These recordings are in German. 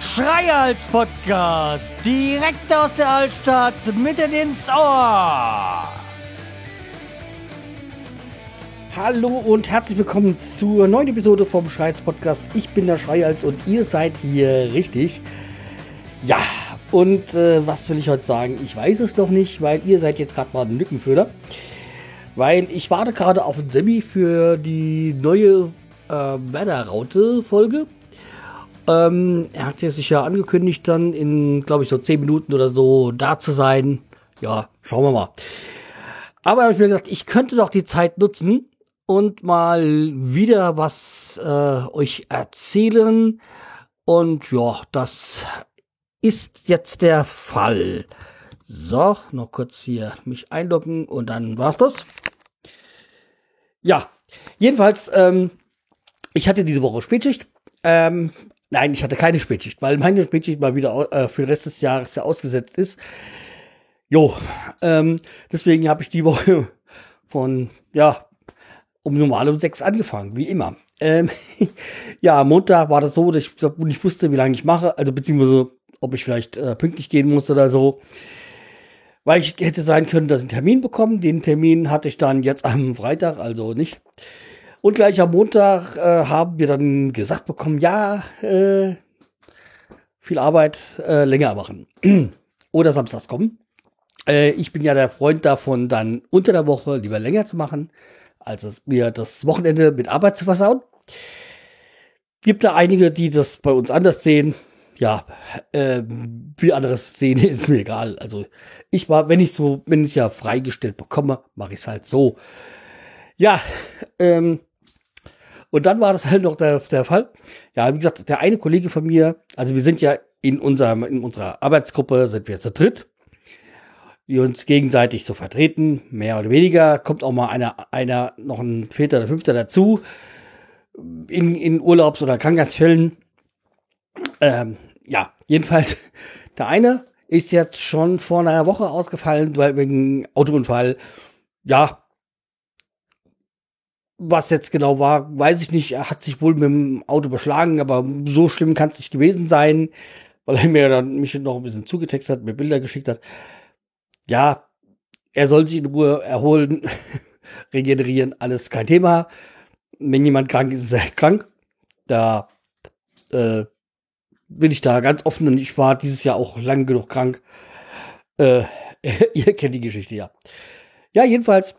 Schreihals Podcast, direkt aus der Altstadt, mitten ins Ohr. Hallo und herzlich willkommen zur neuen Episode vom Schreihals Podcast. Ich bin der Schreihals und ihr seid hier richtig. Ja, und äh, was will ich heute sagen? Ich weiß es noch nicht, weil ihr seid jetzt gerade mal ein Lückenfüller. Weil ich warte gerade auf ein Semi für die neue äh, Männerraute-Folge. Ähm, er hat ja sich ja angekündigt, dann in, glaube ich, so 10 Minuten oder so da zu sein. Ja, schauen wir mal. Aber habe ich mir gedacht, ich könnte doch die Zeit nutzen und mal wieder was äh, euch erzählen. Und ja, das ist jetzt der Fall. So, noch kurz hier mich einloggen und dann war's das. Ja, jedenfalls, ähm, ich hatte diese Woche Spätschicht. Ähm, Nein, ich hatte keine Spätschicht, weil meine Spätschicht mal wieder äh, für den Rest des Jahres ja ausgesetzt ist. Jo, ähm, deswegen habe ich die Woche von, ja, um normal um sechs angefangen, wie immer. Ähm, ja, Montag war das so, dass ich nicht wusste, wie lange ich mache, also beziehungsweise ob ich vielleicht äh, pünktlich gehen muss oder so. Weil ich hätte sein können, dass ich einen Termin bekomme. Den Termin hatte ich dann jetzt am Freitag, also nicht. Und gleich am Montag äh, haben wir dann gesagt bekommen, ja, äh, viel Arbeit äh, länger machen. Oder samstags kommen. Äh, ich bin ja der Freund davon, dann unter der Woche lieber länger zu machen, als mir das Wochenende mit Arbeit zu versauen. Gibt da einige, die das bei uns anders sehen. Ja, äh, wie anderes sehen ist mir egal. Also ich war, wenn ich so, wenn ich ja freigestellt bekomme, mache ich es halt so. Ja, ähm, und dann war das halt noch der, der Fall. Ja, wie gesagt, der eine Kollege von mir, also wir sind ja in, unserem, in unserer Arbeitsgruppe, sind wir zu dritt, die uns gegenseitig so vertreten, mehr oder weniger. Kommt auch mal einer, einer noch ein Vierter oder Fünfter dazu, in, in Urlaubs- oder Krankheitsfällen. Ähm, ja, jedenfalls, der eine ist jetzt schon vor einer Woche ausgefallen, weil wegen Autounfall. Ja, was jetzt genau war, weiß ich nicht. Er hat sich wohl mit dem Auto beschlagen, aber so schlimm kann es nicht gewesen sein, weil er mir dann mich noch ein bisschen zugetextet hat, mir Bilder geschickt hat. Ja, er soll sich in Ruhe erholen, regenerieren, alles kein Thema. Wenn jemand krank ist, ist er krank. Da äh, bin ich da ganz offen und ich war dieses Jahr auch lang genug krank. Äh, ihr kennt die Geschichte ja. Ja, jedenfalls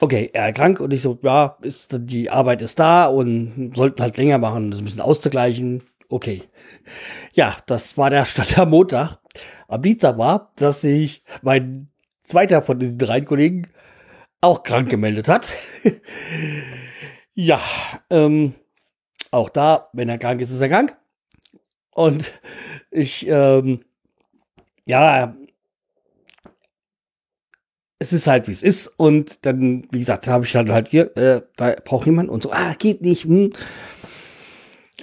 okay, er krank und ich so, ja, ist, die Arbeit ist da und sollten halt länger machen, das ein bisschen auszugleichen. Okay. Ja, das war der Stand am Montag. Am Dienstag war, dass sich mein zweiter von diesen drei Kollegen auch krank gemeldet hat. ja, ähm, auch da, wenn er krank ist, ist er krank. Und ich, ähm, ja, es ist halt, wie es ist. Und dann, wie gesagt, habe ich dann halt hier, äh, da braucht jemand und so, ah, geht nicht. Hm.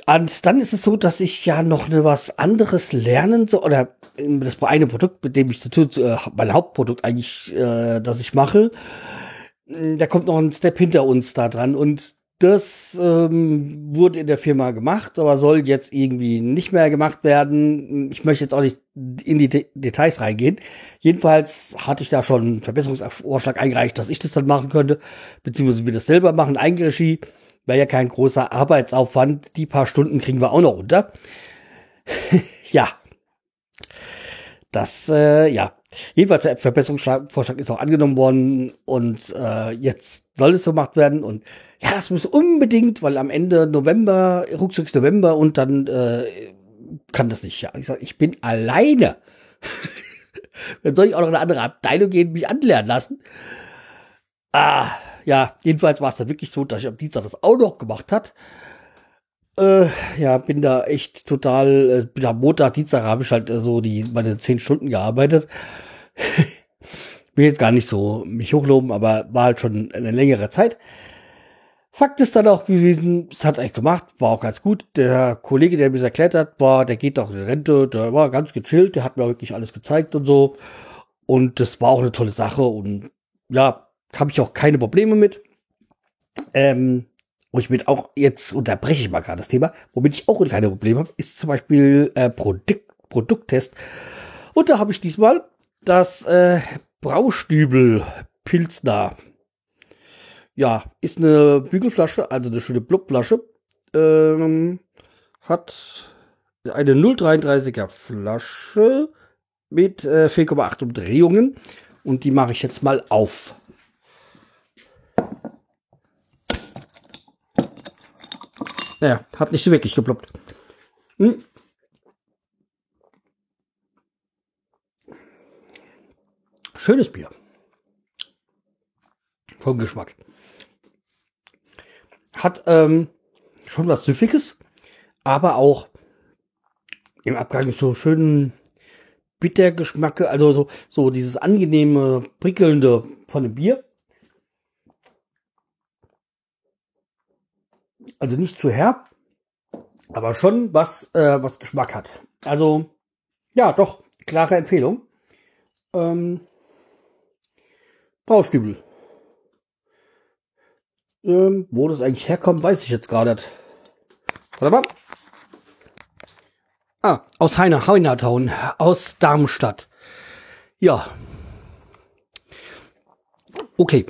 Und dann ist es so, dass ich ja noch ne, was anderes lernen soll, oder das eine Produkt, mit dem ich zu tun, äh, mein Hauptprodukt eigentlich, äh, das ich mache, da kommt noch ein Step hinter uns da dran. Und das ähm, wurde in der Firma gemacht, aber soll jetzt irgendwie nicht mehr gemacht werden. Ich möchte jetzt auch nicht in die De Details reingehen. Jedenfalls hatte ich da schon einen Verbesserungsvorschlag eingereicht, dass ich das dann machen könnte, beziehungsweise wir das selber machen, Eigenregie. Wäre ja kein großer Arbeitsaufwand. Die paar Stunden kriegen wir auch noch unter. ja. Das, äh, ja. Jedenfalls der Verbesserungsvorschlag ist auch angenommen worden und äh, jetzt soll es so gemacht werden und ja, es muss unbedingt, weil am Ende November, ruckzuck November und dann äh, kann das nicht. Ja, ich sag, ich bin alleine. dann soll ich auch noch in eine andere Abteilung gehen, mich anlernen lassen. Ah, ja, jedenfalls war es dann wirklich so, dass ich am Dienstag das auch noch gemacht hat. Äh, ja, bin da echt total, äh, bin am Montag, Dienstag habe ich halt äh, so die, meine zehn Stunden gearbeitet. will jetzt gar nicht so mich hochloben, aber war halt schon eine längere Zeit. Fakt ist dann auch gewesen, es hat eigentlich gemacht, war auch ganz gut. Der Kollege, der mir das erklärt hat, war, der geht auch in Rente, der war ganz gechillt, der hat mir wirklich alles gezeigt und so. Und das war auch eine tolle Sache und ja, habe ich auch keine Probleme mit. Ähm, wo ich mit auch jetzt unterbreche ich mal gerade das Thema, womit ich auch keine Probleme habe, ist zum Beispiel äh, Produkt, Produkttest. Und da habe ich diesmal das äh, Braustübel Pilsner. Ja, ist eine Bügelflasche, also eine schöne Blubflasche. Ähm, hat eine 0,33er Flasche mit äh, 4,8 Umdrehungen. Und die mache ich jetzt mal auf. Naja, hat nicht so wirklich geploppt. Hm. Schönes Bier. Vom Geschmack. Hat ähm, schon was Süffiges, aber auch im Abgang so schönen Bittergeschmack, also so, so dieses angenehme, prickelnde von dem Bier. Also nicht zu herb, aber schon was, äh, was Geschmack hat. Also, ja, doch, klare Empfehlung. Ähm, Braustübel. Ähm, wo das eigentlich herkommt, weiß ich jetzt gar nicht. Warte mal. Ah, aus Heiner, Heinertown, aus Darmstadt. Ja. Okay.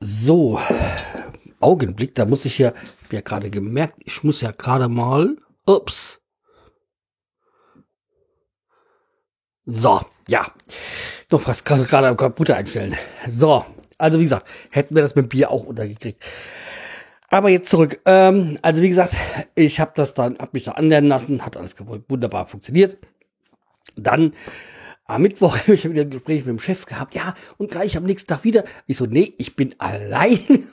So. Augenblick, da muss ich ja, hab ja gerade gemerkt, ich muss ja gerade mal, ups. So, ja. Noch gerade gerade am Computer einstellen. So, also wie gesagt, hätten wir das mit Bier auch untergekriegt. Aber jetzt zurück. Ähm, also wie gesagt, ich habe das dann, habe mich da anlernen lassen, hat alles wunderbar funktioniert. Dann am Mittwoch habe ich wieder ein Gespräch mit dem Chef gehabt. Ja, und gleich am nächsten Tag wieder. Ich so, nee, ich bin allein.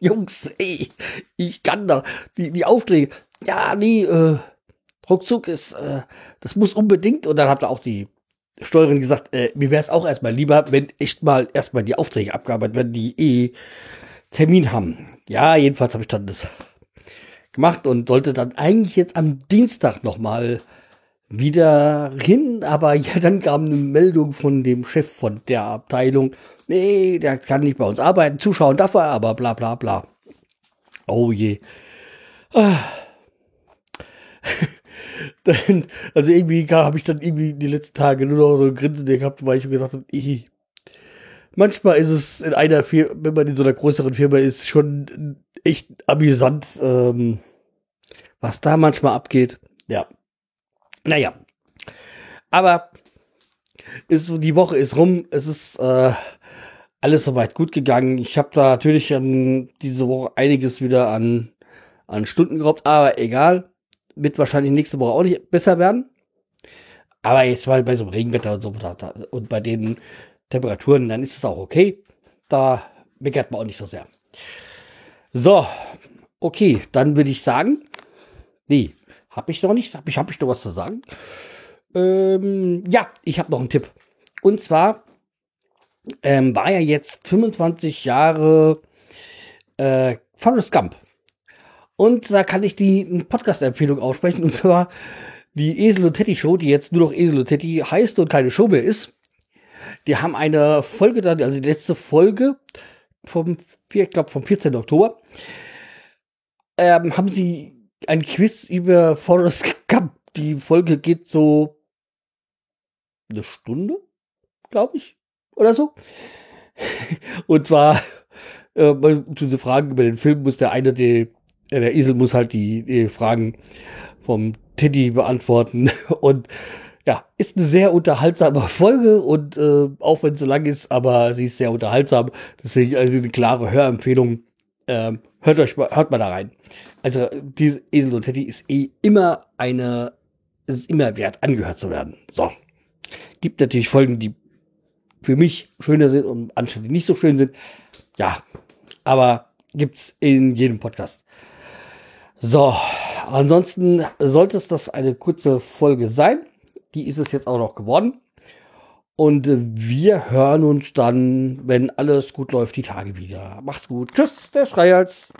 Jungs, ey, ich kann da die, die Aufträge. Ja, nee, äh, ruckzuck ist, äh, das muss unbedingt. Und dann habt ihr auch die Steuerin gesagt, äh, mir wäre es auch erstmal lieber, wenn echt mal erstmal die Aufträge abgearbeitet werden, die eh Termin haben. Ja, jedenfalls habe ich dann das gemacht und sollte dann eigentlich jetzt am Dienstag nochmal wieder hin, aber ja, dann kam eine Meldung von dem Chef von der Abteilung, nee, der kann nicht bei uns arbeiten, zuschauen darf er, aber bla bla bla. Oh je. Ah. dann, also irgendwie habe ich dann irgendwie die letzten Tage nur noch so ein Grinsen gehabt, weil ich mir gesagt habe, manchmal ist es in einer Firma, wenn man in so einer größeren Firma ist, schon echt amüsant, ähm, was da manchmal abgeht. Ja. Naja. Aber ist, die Woche ist rum. Es ist äh, alles soweit gut gegangen. Ich habe da natürlich an diese Woche einiges wieder an, an Stunden geraubt, aber egal. Wird wahrscheinlich nächste Woche auch nicht besser werden. Aber jetzt mal bei so einem Regenwetter und so und bei den Temperaturen, dann ist es auch okay. Da meckert man auch nicht so sehr. So, okay, dann würde ich sagen, nee, habe ich noch nicht, habe ich, hab ich noch was zu sagen? Ähm, ja, ich habe noch einen Tipp. Und zwar ähm, war ja jetzt 25 Jahre äh, Forrest Gump. Und da kann ich die Podcast-Empfehlung aussprechen. Und zwar die Esel und Teddy Show, die jetzt nur noch Esel und Teddy heißt und keine Show mehr ist. Die haben eine Folge da, also die letzte Folge vom, ich glaube, vom 14. Oktober, ähm, haben sie ein Quiz über Forrest Gump. Die Folge geht so eine Stunde, glaube ich, oder so. Und zwar, äh, zu den Fragen über den Film muss der eine, äh, der Esel muss halt die, die Fragen vom Teddy beantworten. Und ja, ist eine sehr unterhaltsame Folge und äh, auch wenn es so lang ist, aber sie ist sehr unterhaltsam. Deswegen also eine klare Hörempfehlung. Ähm, hört euch mal, hört mal da rein. Also diese Esel und Teddy ist eh immer eine, ist immer wert, angehört zu werden. So. Gibt natürlich Folgen, die für mich schöner sind und anscheinend nicht so schön sind. Ja, aber gibt's in jedem Podcast. So, ansonsten sollte es das eine kurze Folge sein. Die ist es jetzt auch noch geworden. Und wir hören uns dann, wenn alles gut läuft, die Tage wieder. Macht's gut. Tschüss, der Schreihals.